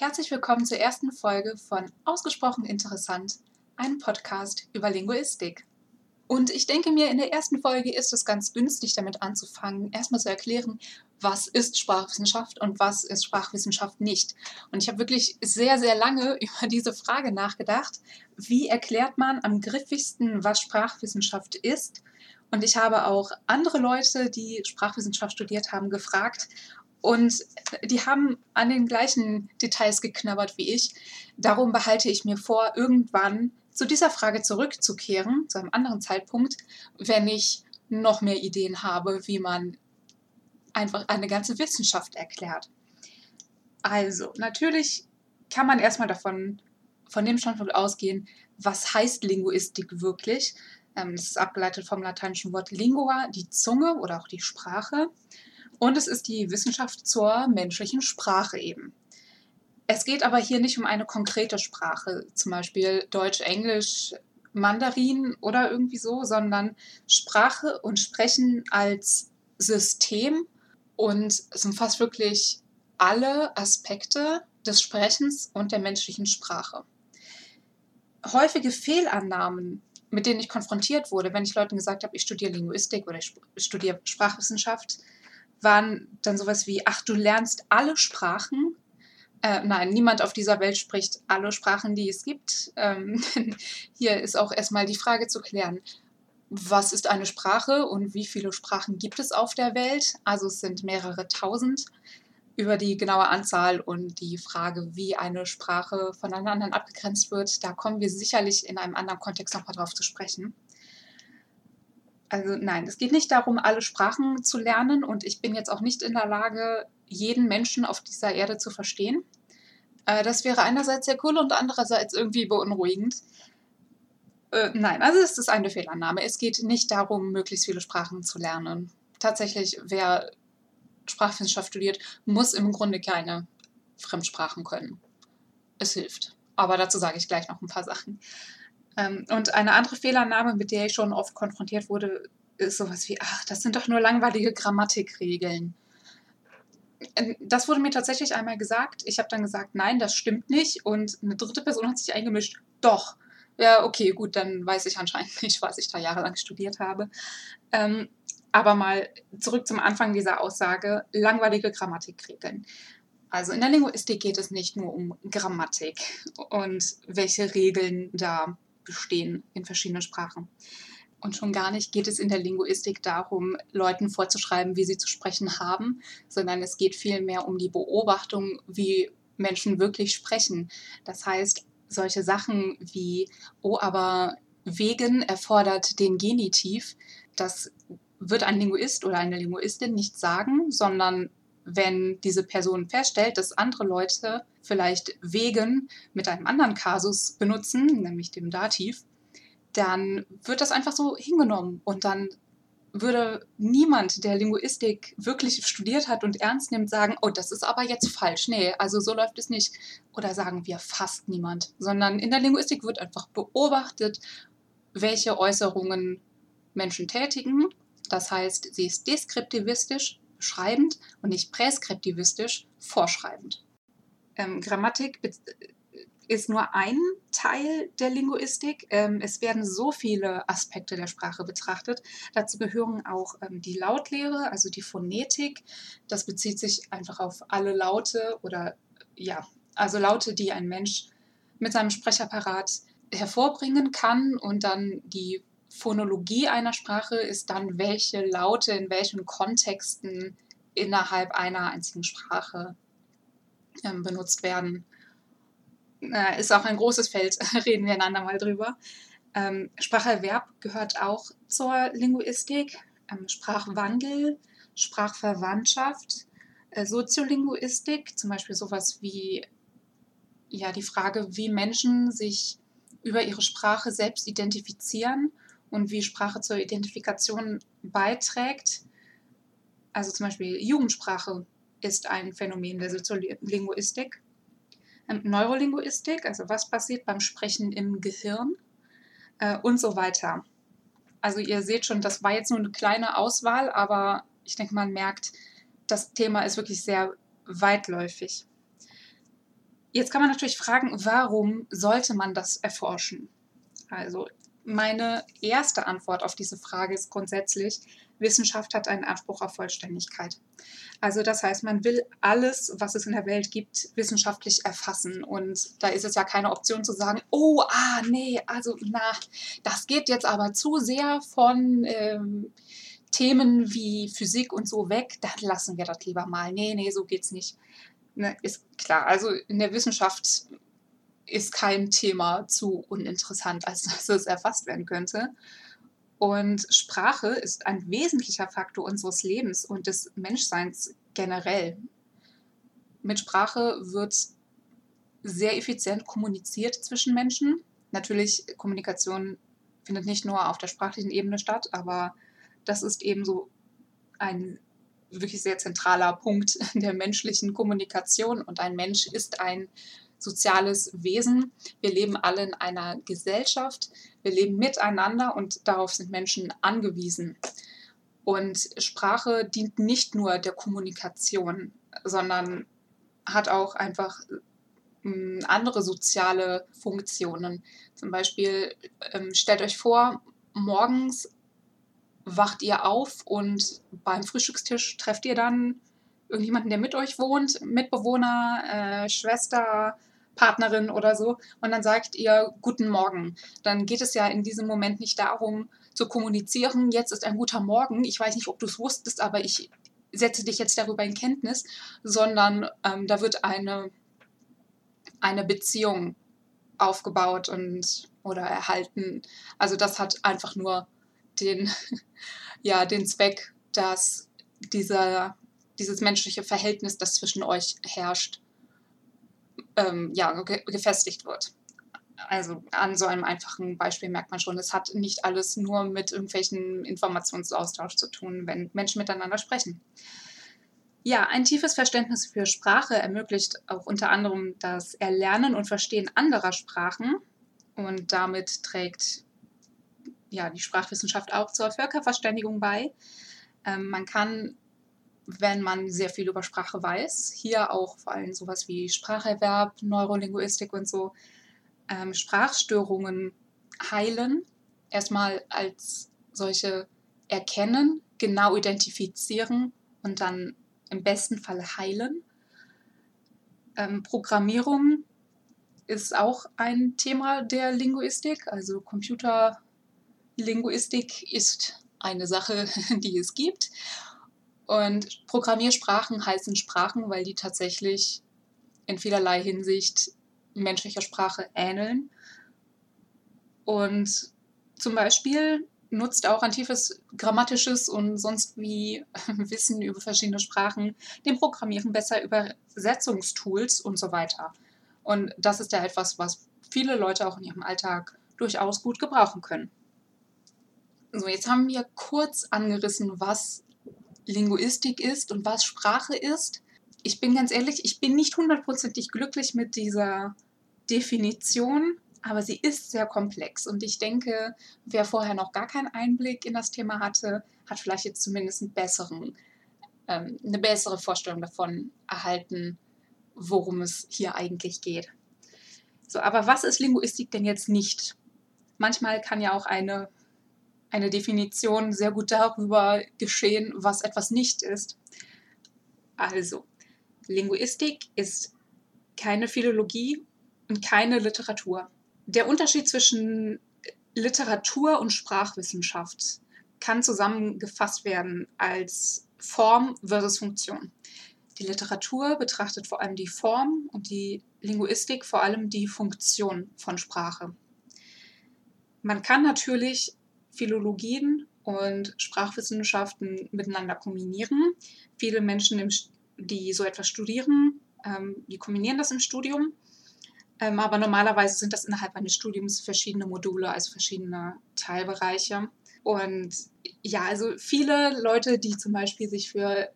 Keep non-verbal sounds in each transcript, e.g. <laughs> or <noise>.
Herzlich willkommen zur ersten Folge von Ausgesprochen Interessant, einem Podcast über Linguistik. Und ich denke mir, in der ersten Folge ist es ganz günstig, damit anzufangen, erstmal zu erklären, was ist Sprachwissenschaft und was ist Sprachwissenschaft nicht. Und ich habe wirklich sehr, sehr lange <laughs> über diese Frage nachgedacht. Wie erklärt man am griffigsten, was Sprachwissenschaft ist? Und ich habe auch andere Leute, die Sprachwissenschaft studiert haben, gefragt. Und die haben an den gleichen Details geknabbert wie ich. Darum behalte ich mir vor, irgendwann zu dieser Frage zurückzukehren, zu einem anderen Zeitpunkt, wenn ich noch mehr Ideen habe, wie man einfach eine ganze Wissenschaft erklärt. Also, natürlich kann man erstmal davon, von dem Standpunkt ausgehen, was heißt Linguistik wirklich? Ähm, das ist abgeleitet vom lateinischen Wort lingua, die Zunge oder auch die Sprache. Und es ist die Wissenschaft zur menschlichen Sprache eben. Es geht aber hier nicht um eine konkrete Sprache, zum Beispiel Deutsch, Englisch, Mandarin oder irgendwie so, sondern Sprache und Sprechen als System und es umfasst wirklich alle Aspekte des Sprechens und der menschlichen Sprache. Häufige Fehlannahmen, mit denen ich konfrontiert wurde, wenn ich Leuten gesagt habe, ich studiere Linguistik oder ich studiere Sprachwissenschaft, waren dann sowas wie, ach, du lernst alle Sprachen äh, nein, niemand auf dieser Welt spricht alle Sprachen, die es gibt. Ähm, <laughs> hier ist auch erstmal die Frage zu klären, was ist eine Sprache und wie viele Sprachen gibt es auf der Welt? Also es sind mehrere tausend. Über die genaue Anzahl und die Frage, wie eine Sprache von einer anderen abgegrenzt wird, da kommen wir sicherlich in einem anderen Kontext nochmal drauf zu sprechen. Also nein, es geht nicht darum, alle Sprachen zu lernen und ich bin jetzt auch nicht in der Lage, jeden Menschen auf dieser Erde zu verstehen. Äh, das wäre einerseits sehr cool und andererseits irgendwie beunruhigend. Äh, nein, also es ist eine Fehlannahme. Es geht nicht darum, möglichst viele Sprachen zu lernen. Tatsächlich, wer Sprachwissenschaft studiert, muss im Grunde keine Fremdsprachen können. Es hilft. Aber dazu sage ich gleich noch ein paar Sachen. Ähm, und eine andere Fehlannahme, mit der ich schon oft konfrontiert wurde, ist sowas wie, ach, das sind doch nur langweilige Grammatikregeln. Ähm, das wurde mir tatsächlich einmal gesagt. Ich habe dann gesagt, nein, das stimmt nicht. Und eine dritte Person hat sich eingemischt, doch. Ja, okay, gut, dann weiß ich anscheinend nicht, was ich da jahrelang studiert habe. Ähm, aber mal zurück zum Anfang dieser Aussage, langweilige Grammatikregeln. Also in der Linguistik geht es nicht nur um Grammatik und welche Regeln da bestehen in verschiedenen Sprachen. Und schon gar nicht geht es in der Linguistik darum, Leuten vorzuschreiben, wie sie zu sprechen haben, sondern es geht vielmehr um die Beobachtung, wie Menschen wirklich sprechen. Das heißt, solche Sachen wie, oh, aber wegen erfordert den Genitiv, das wird ein Linguist oder eine Linguistin nicht sagen, sondern wenn diese Person feststellt, dass andere Leute vielleicht wegen mit einem anderen Kasus benutzen, nämlich dem Dativ, dann wird das einfach so hingenommen und dann würde niemand, der Linguistik wirklich studiert hat und ernst nimmt, sagen, oh, das ist aber jetzt falsch. Nee, also so läuft es nicht. Oder sagen wir fast niemand, sondern in der Linguistik wird einfach beobachtet, welche Äußerungen Menschen tätigen. Das heißt, sie ist deskriptivistisch, beschreibend und nicht präskriptivistisch, vorschreibend. Ähm, Grammatik ist nur ein Teil der Linguistik. Ähm, es werden so viele Aspekte der Sprache betrachtet. Dazu gehören auch ähm, die Lautlehre, also die Phonetik. Das bezieht sich einfach auf alle Laute oder ja, also Laute, die ein Mensch mit seinem Sprechapparat hervorbringen kann und dann die Phonologie einer Sprache ist dann, welche Laute in welchen Kontexten innerhalb einer einzigen Sprache ähm, benutzt werden. Äh, ist auch ein großes Feld, <laughs> reden wir einander mal drüber. Ähm, Spracherwerb gehört auch zur Linguistik, ähm, Sprachwandel, Sprachverwandtschaft, äh, Soziolinguistik, zum Beispiel sowas wie ja, die Frage, wie Menschen sich über ihre Sprache selbst identifizieren und wie Sprache zur Identifikation beiträgt. Also zum Beispiel Jugendsprache ist ein Phänomen der Soziolinguistik. Ähm, Neurolinguistik, also was passiert beim Sprechen im Gehirn äh, und so weiter. Also ihr seht schon, das war jetzt nur eine kleine Auswahl, aber ich denke, man merkt, das Thema ist wirklich sehr weitläufig. Jetzt kann man natürlich fragen, warum sollte man das erforschen? Also meine erste Antwort auf diese Frage ist grundsätzlich, Wissenschaft hat einen Anspruch auf Vollständigkeit. Also das heißt, man will alles, was es in der Welt gibt, wissenschaftlich erfassen. Und da ist es ja keine Option zu sagen, oh, ah, nee, also na, das geht jetzt aber zu sehr von ähm, Themen wie Physik und so weg, dann lassen wir das lieber mal. Nee, nee, so geht's nicht. Ne, ist klar, also in der Wissenschaft ist kein Thema zu uninteressant, als <laughs> dass es erfasst werden könnte. Und Sprache ist ein wesentlicher Faktor unseres Lebens und des Menschseins generell. Mit Sprache wird sehr effizient kommuniziert zwischen Menschen. Natürlich, Kommunikation findet nicht nur auf der sprachlichen Ebene statt, aber das ist eben so ein wirklich sehr zentraler Punkt <laughs> der menschlichen Kommunikation. Und ein Mensch ist ein soziales Wesen. Wir leben alle in einer Gesellschaft. Wir leben miteinander und darauf sind Menschen angewiesen. Und Sprache dient nicht nur der Kommunikation, sondern hat auch einfach hm, andere soziale Funktionen. Zum Beispiel ähm, stellt euch vor, morgens wacht ihr auf und beim Frühstückstisch trefft ihr dann irgendjemanden, der mit euch wohnt, Mitbewohner, äh, Schwester, Partnerin oder so, und dann sagt ihr Guten Morgen. Dann geht es ja in diesem Moment nicht darum zu kommunizieren, jetzt ist ein guter Morgen, ich weiß nicht, ob du es wusstest, aber ich setze dich jetzt darüber in Kenntnis, sondern ähm, da wird eine, eine Beziehung aufgebaut und oder erhalten. Also das hat einfach nur den, <laughs> ja, den Zweck, dass dieser, dieses menschliche Verhältnis, das zwischen euch herrscht, ähm, ja, ge gefestigt wird. Also an so einem einfachen Beispiel merkt man schon, es hat nicht alles nur mit irgendwelchen Informationsaustausch zu tun, wenn Menschen miteinander sprechen. Ja, ein tiefes Verständnis für Sprache ermöglicht auch unter anderem das Erlernen und Verstehen anderer Sprachen und damit trägt ja, die Sprachwissenschaft auch zur Völkerverständigung bei. Ähm, man kann, wenn man sehr viel über Sprache weiß, hier auch vor allem sowas wie Spracherwerb, Neurolinguistik und so, ähm, Sprachstörungen heilen. Erstmal als solche erkennen, genau identifizieren und dann im besten Fall heilen. Ähm, Programmierung ist auch ein Thema der Linguistik, also Computer Linguistik ist eine Sache, <laughs> die es gibt. Und Programmiersprachen heißen Sprachen, weil die tatsächlich in vielerlei Hinsicht menschlicher Sprache ähneln. Und zum Beispiel nutzt auch ein tiefes grammatisches und sonst wie <laughs> Wissen über verschiedene Sprachen dem Programmieren besser Übersetzungstools und so weiter. Und das ist ja etwas, was viele Leute auch in ihrem Alltag durchaus gut gebrauchen können. So, jetzt haben wir kurz angerissen, was Linguistik ist und was Sprache ist. Ich bin ganz ehrlich, ich bin nicht hundertprozentig glücklich mit dieser Definition, aber sie ist sehr komplex und ich denke, wer vorher noch gar keinen Einblick in das Thema hatte, hat vielleicht jetzt zumindest einen besseren, ähm, eine bessere Vorstellung davon erhalten, worum es hier eigentlich geht. So, aber was ist Linguistik denn jetzt nicht? Manchmal kann ja auch eine eine Definition sehr gut darüber geschehen, was etwas nicht ist. Also, Linguistik ist keine Philologie und keine Literatur. Der Unterschied zwischen Literatur und Sprachwissenschaft kann zusammengefasst werden als Form versus Funktion. Die Literatur betrachtet vor allem die Form und die Linguistik vor allem die Funktion von Sprache. Man kann natürlich Philologien und Sprachwissenschaften miteinander kombinieren. Viele Menschen, die so etwas studieren, ähm, die kombinieren das im Studium. Ähm, aber normalerweise sind das innerhalb eines Studiums verschiedene Module, also verschiedene Teilbereiche. Und ja, also viele Leute, die zum Beispiel sich für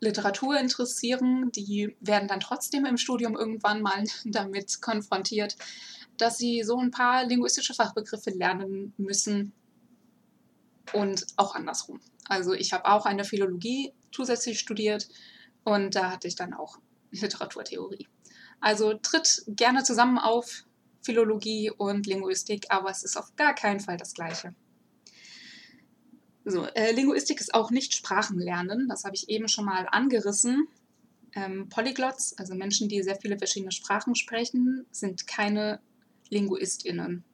Literatur interessieren, die werden dann trotzdem im Studium irgendwann mal <laughs> damit konfrontiert, dass sie so ein paar linguistische Fachbegriffe lernen müssen und auch andersrum. Also ich habe auch eine Philologie zusätzlich studiert und da hatte ich dann auch Literaturtheorie. Also tritt gerne zusammen auf, Philologie und Linguistik, aber es ist auf gar keinen Fall das Gleiche. So, äh, Linguistik ist auch nicht Sprachenlernen, das habe ich eben schon mal angerissen. Ähm, Polyglots, also Menschen, die sehr viele verschiedene Sprachen sprechen, sind keine LinguistInnen.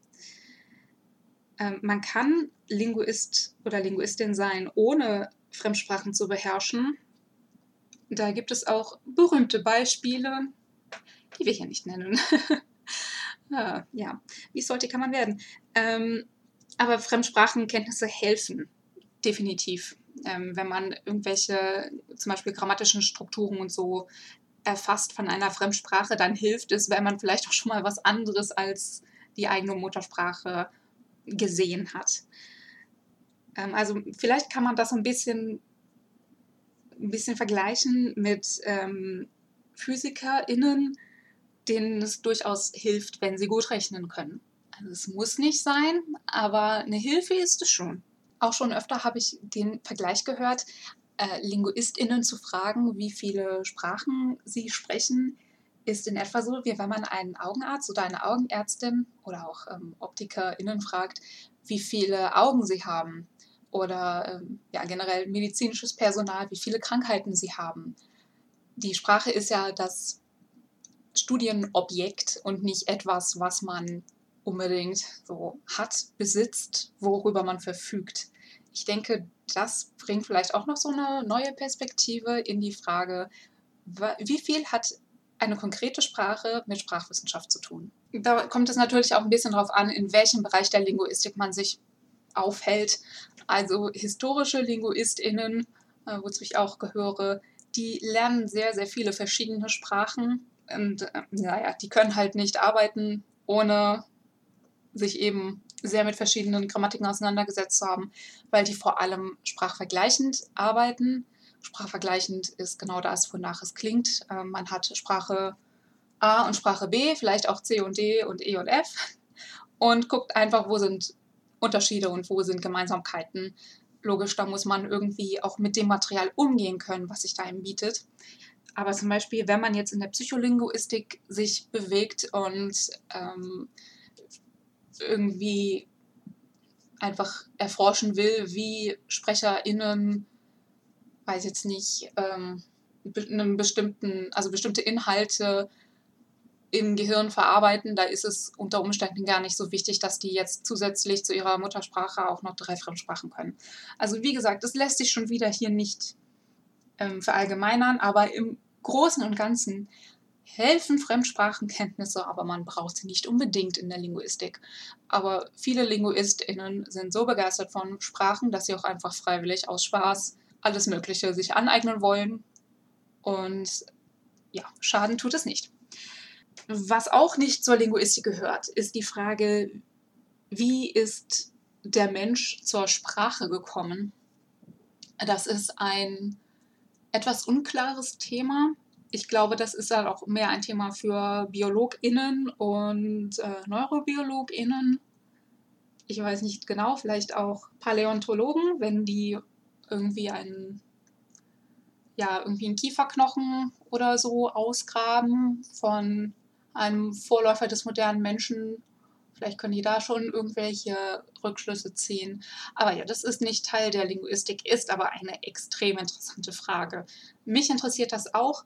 Ähm, man kann Linguist oder Linguistin sein, ohne Fremdsprachen zu beherrschen. Da gibt es auch berühmte Beispiele, die wir hier nicht nennen. <laughs> ah, ja, wie sollte kann man werden? Ähm, aber Fremdsprachenkenntnisse helfen definitiv. Ähm, wenn man irgendwelche zum Beispiel grammatischen Strukturen und so erfasst von einer Fremdsprache, dann hilft es, wenn man vielleicht auch schon mal was anderes als die eigene Muttersprache gesehen hat. Ähm, also vielleicht kann man das ein bisschen, ein bisschen vergleichen mit ähm, PhysikerInnen, denen es durchaus hilft, wenn sie gut rechnen können. Also es muss nicht sein, aber eine Hilfe ist es schon. Auch schon öfter habe ich den Vergleich gehört, äh, LinguistInnen zu fragen, wie viele Sprachen sie sprechen, ist in etwa so, wie wenn man einen Augenarzt oder eine Augenärztin oder auch ähm, OptikerInnen fragt, wie viele Augen sie haben oder ähm, ja, generell medizinisches Personal, wie viele Krankheiten sie haben. Die Sprache ist ja das Studienobjekt und nicht etwas, was man unbedingt so hat, besitzt, worüber man verfügt. Ich denke, das bringt vielleicht auch noch so eine neue Perspektive in die Frage, wie viel hat eine konkrete Sprache mit Sprachwissenschaft zu tun. Da kommt es natürlich auch ein bisschen darauf an, in welchem Bereich der Linguistik man sich aufhält. Also historische LinguistInnen, äh, wozu ich auch gehöre, die lernen sehr, sehr viele verschiedene Sprachen. Und äh, naja, die können halt nicht arbeiten, ohne sich eben sehr mit verschiedenen Grammatiken auseinandergesetzt zu haben, weil die vor allem sprachvergleichend arbeiten. Sprachvergleichend ist genau das, wonach es klingt. Ähm, man hat Sprache A und Sprache B, vielleicht auch C und D und E und F <laughs> und guckt einfach, wo sind Unterschiede und wo sind Gemeinsamkeiten. Logisch, da muss man irgendwie auch mit dem Material umgehen können, was sich da ihm bietet. Aber zum Beispiel, wenn man jetzt in der Psycholinguistik sich bewegt und ähm, irgendwie einfach erforschen will, wie SprecherInnen, weiß jetzt nicht, ähm, einen bestimmten, also bestimmte Inhalte im Gehirn verarbeiten, da ist es unter Umständen gar nicht so wichtig, dass die jetzt zusätzlich zu ihrer Muttersprache auch noch drei Fremdsprachen können. Also wie gesagt, das lässt sich schon wieder hier nicht ähm, verallgemeinern, aber im Großen und Ganzen helfen Fremdsprachenkenntnisse, aber man braucht sie nicht unbedingt in der Linguistik. Aber viele LinguistInnen sind so begeistert von Sprachen, dass sie auch einfach freiwillig aus Spaß alles Mögliche sich aneignen wollen. Und ja, Schaden tut es nicht. Was auch nicht zur Linguistik gehört, ist die Frage, wie ist der Mensch zur Sprache gekommen? Das ist ein etwas unklares Thema ich glaube, das ist halt auch mehr ein Thema für BiologInnen und äh, NeurobiologInnen. Ich weiß nicht genau, vielleicht auch Paläontologen, wenn die irgendwie einen, ja, irgendwie einen Kieferknochen oder so ausgraben von einem Vorläufer des modernen Menschen. Vielleicht können die da schon irgendwelche Rückschlüsse ziehen. Aber ja, das ist nicht Teil der Linguistik, ist aber eine extrem interessante Frage. Mich interessiert das auch,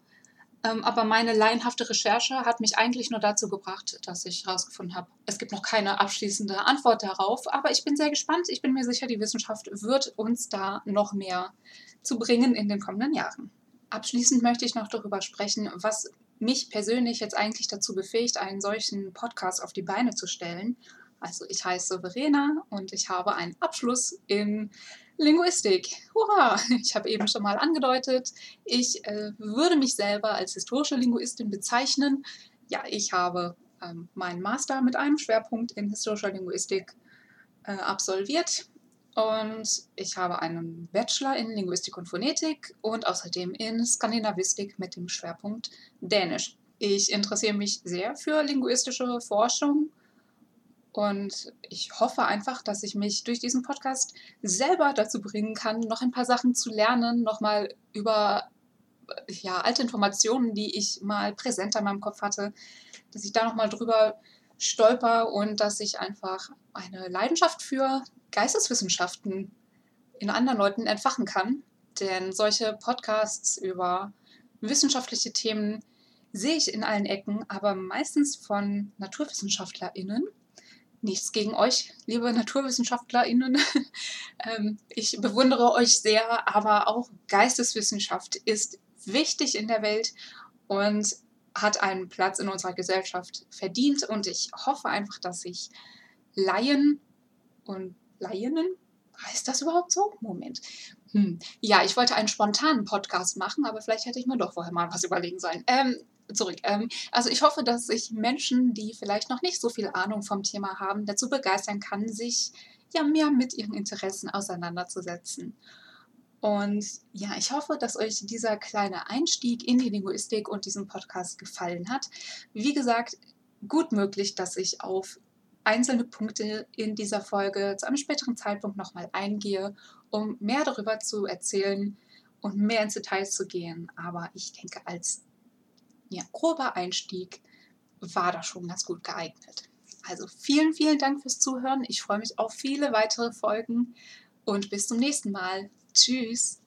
aber meine laienhafte Recherche hat mich eigentlich nur dazu gebracht, dass ich herausgefunden habe, es gibt noch keine abschließende Antwort darauf. Aber ich bin sehr gespannt. Ich bin mir sicher, die Wissenschaft wird uns da noch mehr zu bringen in den kommenden Jahren. Abschließend möchte ich noch darüber sprechen, was mich persönlich jetzt eigentlich dazu befähigt, einen solchen Podcast auf die Beine zu stellen. Also ich heiße Verena und ich habe einen Abschluss in Linguistik. Hurra! Ich habe eben schon mal angedeutet, ich äh, würde mich selber als historische Linguistin bezeichnen. Ja, ich habe ähm, meinen Master mit einem Schwerpunkt in historischer Linguistik äh, absolviert und ich habe einen Bachelor in Linguistik und Phonetik und außerdem in Skandinavistik mit dem Schwerpunkt Dänisch. Ich interessiere mich sehr für linguistische Forschung und ich hoffe einfach, dass ich mich durch diesen Podcast selber dazu bringen kann, noch ein paar Sachen zu lernen, nochmal über ja, alte Informationen, die ich mal präsenter in meinem Kopf hatte, dass ich da nochmal drüber stolper und dass ich einfach eine Leidenschaft für Geisteswissenschaften in anderen Leuten entfachen kann. Denn solche Podcasts über wissenschaftliche Themen sehe ich in allen Ecken, aber meistens von NaturwissenschaftlerInnen. Nichts gegen euch, liebe NaturwissenschaftlerInnen. <laughs> Ähm, ich bewundere euch sehr, aber auch Geisteswissenschaft ist wichtig in der Welt und hat einen Platz in unserer Gesellschaft verdient. Und ich hoffe einfach, dass sich Laien und Laienen, heißt das überhaupt so? Moment. Hm. Ja, ich wollte einen spontanen Podcast machen, aber vielleicht hätte ich mir doch vorher mal was überlegen sollen. Ähm, zurück. Ähm, also ich hoffe, dass ich Menschen, die vielleicht noch nicht so viel Ahnung vom Thema haben, dazu begeistern kann, sich ja mehr mit ihren Interessen auseinanderzusetzen. Und ja, ich hoffe, dass euch dieser kleine Einstieg in die Linguistik und diesen Podcast gefallen hat. Wie gesagt, gut möglich, dass ich auf einzelne Punkte in dieser Folge zu einem späteren Zeitpunkt nochmal eingehe, um mehr darüber zu erzählen und mehr ins Detail zu gehen. Aber ich denke, als ja, grober Einstieg war das schon ganz gut geeignet. Also vielen, vielen Dank fürs Zuhören. Ich freue mich auf viele weitere Folgen und bis zum nächsten Mal. Tschüss.